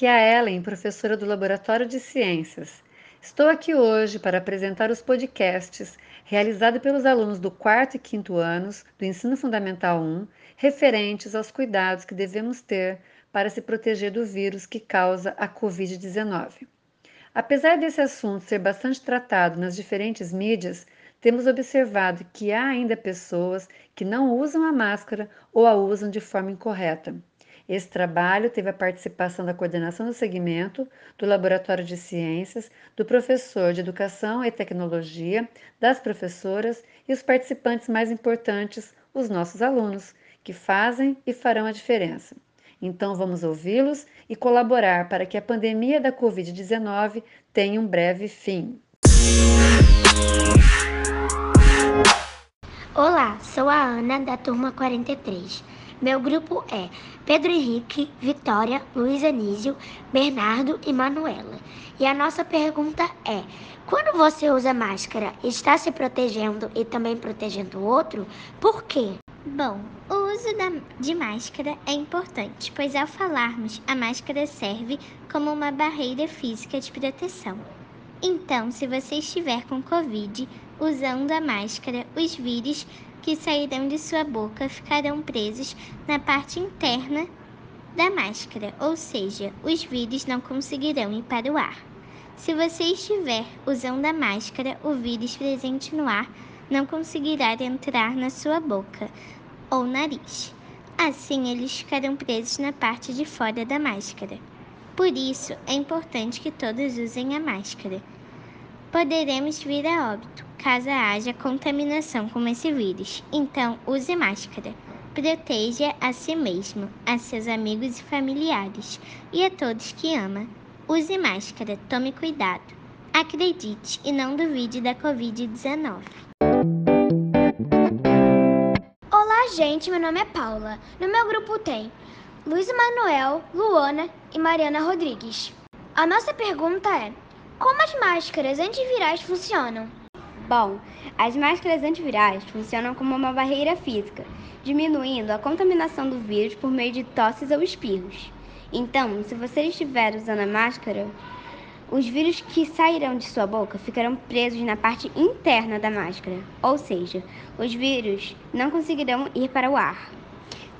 aqui é a Ellen, professora do Laboratório de Ciências. Estou aqui hoje para apresentar os podcasts realizados pelos alunos do quarto e quinto anos do Ensino Fundamental 1, referentes aos cuidados que devemos ter para se proteger do vírus que causa a Covid-19. Apesar desse assunto ser bastante tratado nas diferentes mídias, temos observado que há ainda pessoas que não usam a máscara ou a usam de forma incorreta. Esse trabalho teve a participação da coordenação do segmento, do Laboratório de Ciências, do professor de Educação e Tecnologia, das professoras e os participantes mais importantes, os nossos alunos, que fazem e farão a diferença. Então vamos ouvi-los e colaborar para que a pandemia da Covid-19 tenha um breve fim. Olá, sou a Ana da turma 43. Meu grupo é Pedro Henrique, Vitória, Luiz Anísio, Bernardo e Manuela. E a nossa pergunta é: quando você usa máscara, está se protegendo e também protegendo o outro? Por quê? Bom, o uso da, de máscara é importante, pois ao falarmos, a máscara serve como uma barreira física de proteção. Então, se você estiver com Covid, usando a máscara, os vírus que sairão de sua boca ficarão presos na parte interna da máscara, ou seja, os vírus não conseguirão ir para o ar. Se você estiver usando a máscara, o vírus presente no ar não conseguirá entrar na sua boca ou nariz. Assim, eles ficarão presos na parte de fora da máscara. Por isso, é importante que todos usem a máscara. Poderemos vir a óbito caso haja contaminação com esse vírus. Então, use máscara. Proteja a si mesmo, a seus amigos e familiares e a todos que ama. Use máscara, tome cuidado. Acredite e não duvide da Covid-19. Olá, gente. Meu nome é Paula. No meu grupo tem Luiz Manuel, Luana e Mariana Rodrigues. A nossa pergunta é: como as máscaras antivirais funcionam? Bom, as máscaras antivirais funcionam como uma barreira física, diminuindo a contaminação do vírus por meio de tosses ou espirros. Então, se você estiver usando a máscara, os vírus que sairão de sua boca ficarão presos na parte interna da máscara, ou seja, os vírus não conseguirão ir para o ar.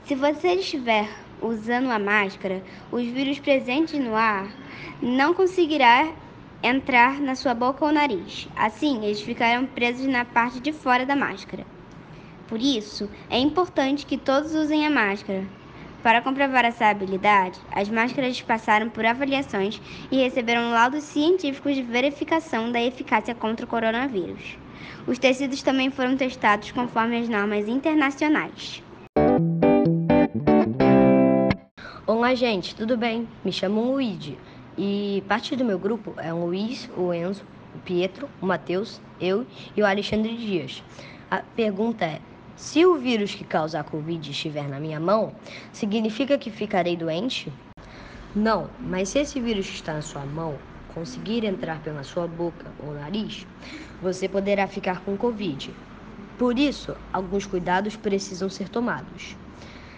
Se você estiver usando a máscara, os vírus presentes no ar não conseguirão entrar na sua boca ou nariz. Assim, eles ficarão presos na parte de fora da máscara. Por isso, é importante que todos usem a máscara. Para comprovar essa habilidade, as máscaras passaram por avaliações e receberam laudos científicos de verificação da eficácia contra o coronavírus. Os tecidos também foram testados conforme as normas internacionais. Olá, gente, tudo bem? Me chamo Luigi. E parte do meu grupo é o Luiz, o Enzo, o Pietro, o Matheus, eu e o Alexandre Dias. A pergunta é: se o vírus que causa a Covid estiver na minha mão, significa que ficarei doente? Não, mas se esse vírus que está na sua mão conseguir entrar pela sua boca ou nariz, você poderá ficar com Covid. Por isso, alguns cuidados precisam ser tomados.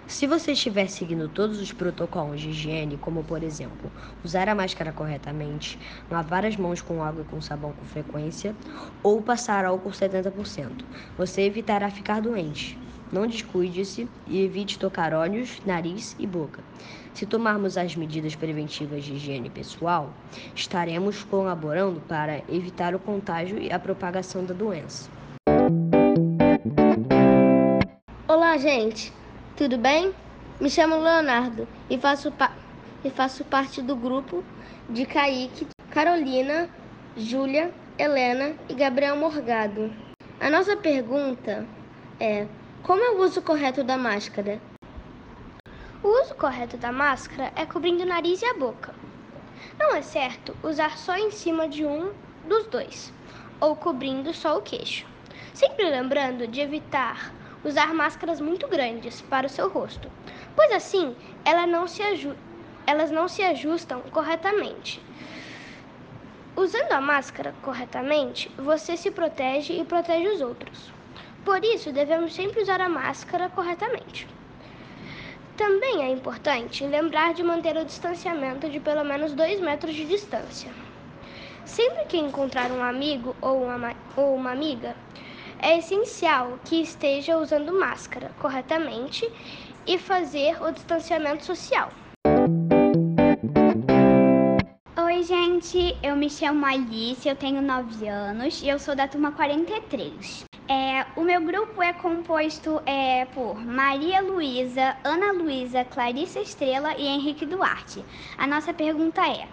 Se você estiver seguindo todos os protocolos de higiene, como por exemplo, usar a máscara corretamente, lavar as mãos com água e com sabão com frequência, ou passar álcool 70%, você evitará ficar doente. Não descuide-se e evite tocar olhos, nariz e boca. Se tomarmos as medidas preventivas de higiene pessoal, estaremos colaborando para evitar o contágio e a propagação da doença. Olá, gente! Tudo bem? Me chamo Leonardo e faço, e faço parte do grupo de Kaique, Carolina, Júlia, Helena e Gabriel Morgado. A nossa pergunta é: como é o uso correto da máscara? O uso correto da máscara é cobrindo o nariz e a boca. Não é certo usar só em cima de um dos dois, ou cobrindo só o queixo. Sempre lembrando de evitar usar máscaras muito grandes para o seu rosto, pois assim ela não elas não se ajustam corretamente. Usando a máscara corretamente, você se protege e protege os outros. Por isso, devemos sempre usar a máscara corretamente. Também é importante lembrar de manter o distanciamento de pelo menos 2 metros de distância. Sempre que encontrar um amigo ou uma, ou uma amiga, é essencial que esteja usando máscara corretamente e fazer o distanciamento social. Oi, gente, eu me chamo Alice, eu tenho 9 anos e eu sou da turma 43. É, o meu grupo é composto é, por Maria Luísa, Ana Luísa, Clarice Estrela e Henrique Duarte. A nossa pergunta é: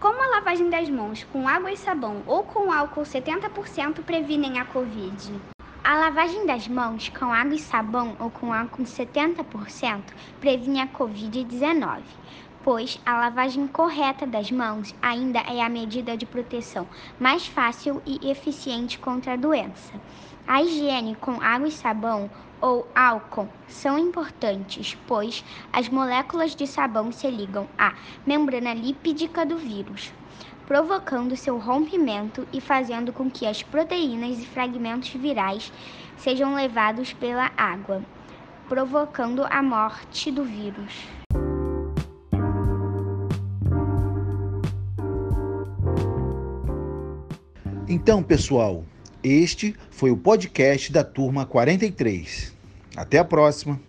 como a lavagem das mãos com água e sabão ou com álcool 70% previnem a Covid? A lavagem das mãos com água e sabão ou com álcool 70% previne a Covid-19 pois a lavagem correta das mãos ainda é a medida de proteção mais fácil e eficiente contra a doença. A higiene com água e sabão ou álcool são importantes, pois as moléculas de sabão se ligam à membrana lipídica do vírus, provocando seu rompimento e fazendo com que as proteínas e fragmentos virais sejam levados pela água, provocando a morte do vírus. Então, pessoal, este foi o podcast da turma 43. Até a próxima!